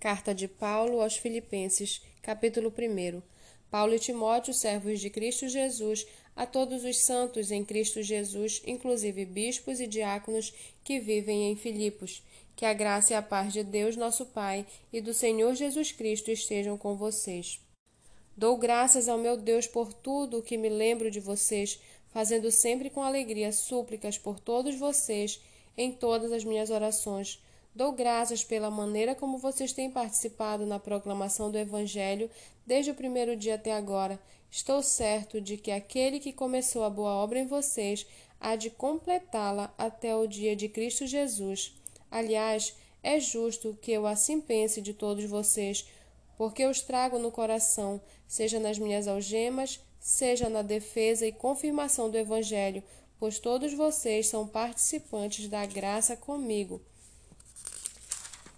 Carta de Paulo aos Filipenses, capítulo 1. Paulo e Timóteo, servos de Cristo Jesus, a todos os santos em Cristo Jesus, inclusive bispos e diáconos que vivem em Filipos. Que a graça e a paz de Deus, nosso Pai, e do Senhor Jesus Cristo estejam com vocês. Dou graças ao meu Deus por tudo o que me lembro de vocês, fazendo sempre com alegria súplicas por todos vocês em todas as minhas orações Dou graças pela maneira como vocês têm participado na proclamação do Evangelho desde o primeiro dia até agora. Estou certo de que aquele que começou a boa obra em vocês há de completá-la até o dia de Cristo Jesus. Aliás, é justo que eu assim pense de todos vocês, porque os trago no coração, seja nas minhas algemas, seja na defesa e confirmação do Evangelho, pois todos vocês são participantes da graça comigo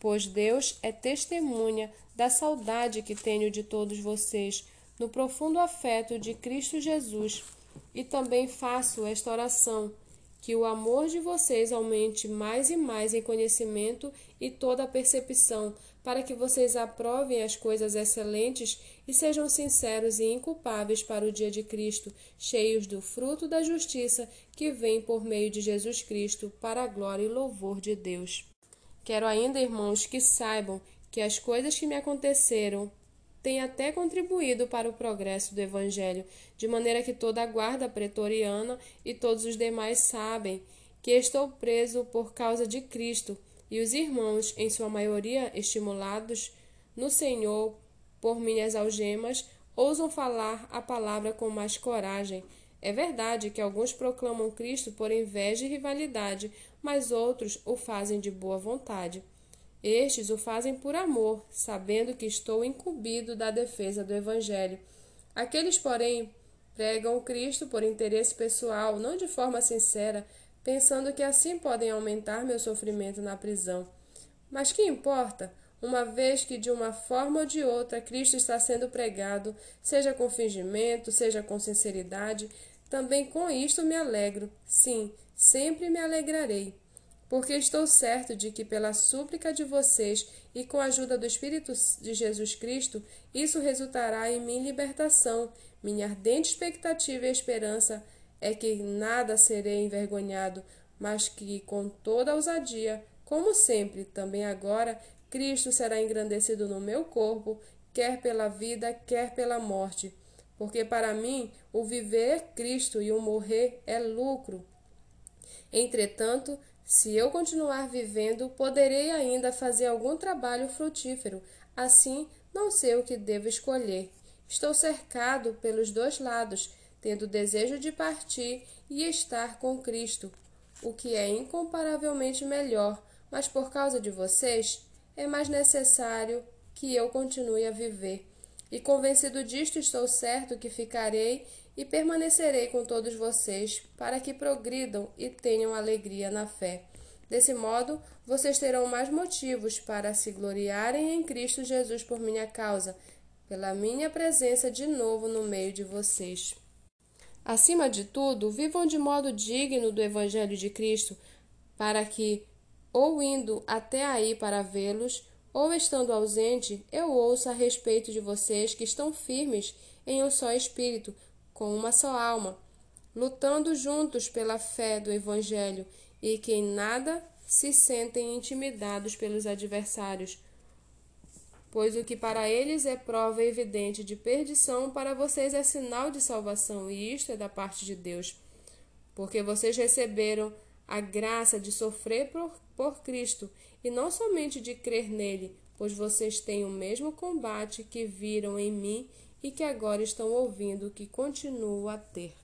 pois Deus é testemunha da saudade que tenho de todos vocês, no profundo afeto de Cristo Jesus. E também faço esta oração: que o amor de vocês aumente mais e mais em conhecimento e toda a percepção, para que vocês aprovem as coisas excelentes e sejam sinceros e inculpáveis para o dia de Cristo, cheios do fruto da justiça que vem por meio de Jesus Cristo, para a glória e louvor de Deus. Quero ainda, irmãos, que saibam que as coisas que me aconteceram têm até contribuído para o progresso do Evangelho, de maneira que toda a guarda pretoriana e todos os demais sabem que estou preso por causa de Cristo, e os irmãos, em sua maioria estimulados no Senhor por minhas algemas, ousam falar a palavra com mais coragem. É verdade que alguns proclamam Cristo por inveja e rivalidade, mas outros o fazem de boa vontade. Estes o fazem por amor, sabendo que estou incumbido da defesa do Evangelho. Aqueles, porém, pregam Cristo por interesse pessoal, não de forma sincera, pensando que assim podem aumentar meu sofrimento na prisão. Mas que importa? Uma vez que de uma forma ou de outra Cristo está sendo pregado, seja com fingimento, seja com sinceridade, também com isto me alegro. Sim, sempre me alegrarei, porque estou certo de que, pela súplica de vocês e com a ajuda do Espírito de Jesus Cristo, isso resultará em minha libertação. Minha ardente expectativa e esperança é que nada serei envergonhado, mas que, com toda ousadia, como sempre, também agora, Cristo será engrandecido no meu corpo, quer pela vida, quer pela morte. Porque para mim o viver é Cristo e o morrer é lucro. Entretanto, se eu continuar vivendo, poderei ainda fazer algum trabalho frutífero. Assim, não sei o que devo escolher. Estou cercado pelos dois lados, tendo desejo de partir e estar com Cristo, o que é incomparavelmente melhor, mas por causa de vocês, é mais necessário que eu continue a viver. E convencido disto, estou certo que ficarei e permanecerei com todos vocês, para que progridam e tenham alegria na fé. Desse modo, vocês terão mais motivos para se gloriarem em Cristo Jesus por minha causa, pela minha presença de novo no meio de vocês. Acima de tudo, vivam de modo digno do Evangelho de Cristo, para que, ou indo até aí para vê-los, ou estando ausente, eu ouça a respeito de vocês que estão firmes em um só espírito, com uma só alma, lutando juntos pela fé do Evangelho e que em nada se sentem intimidados pelos adversários, pois o que para eles é prova evidente de perdição, para vocês é sinal de salvação, e isto é da parte de Deus, porque vocês receberam a graça de sofrer por, por Cristo e não somente de crer nele, pois vocês têm o mesmo combate que viram em mim e que agora estão ouvindo que continuo a ter.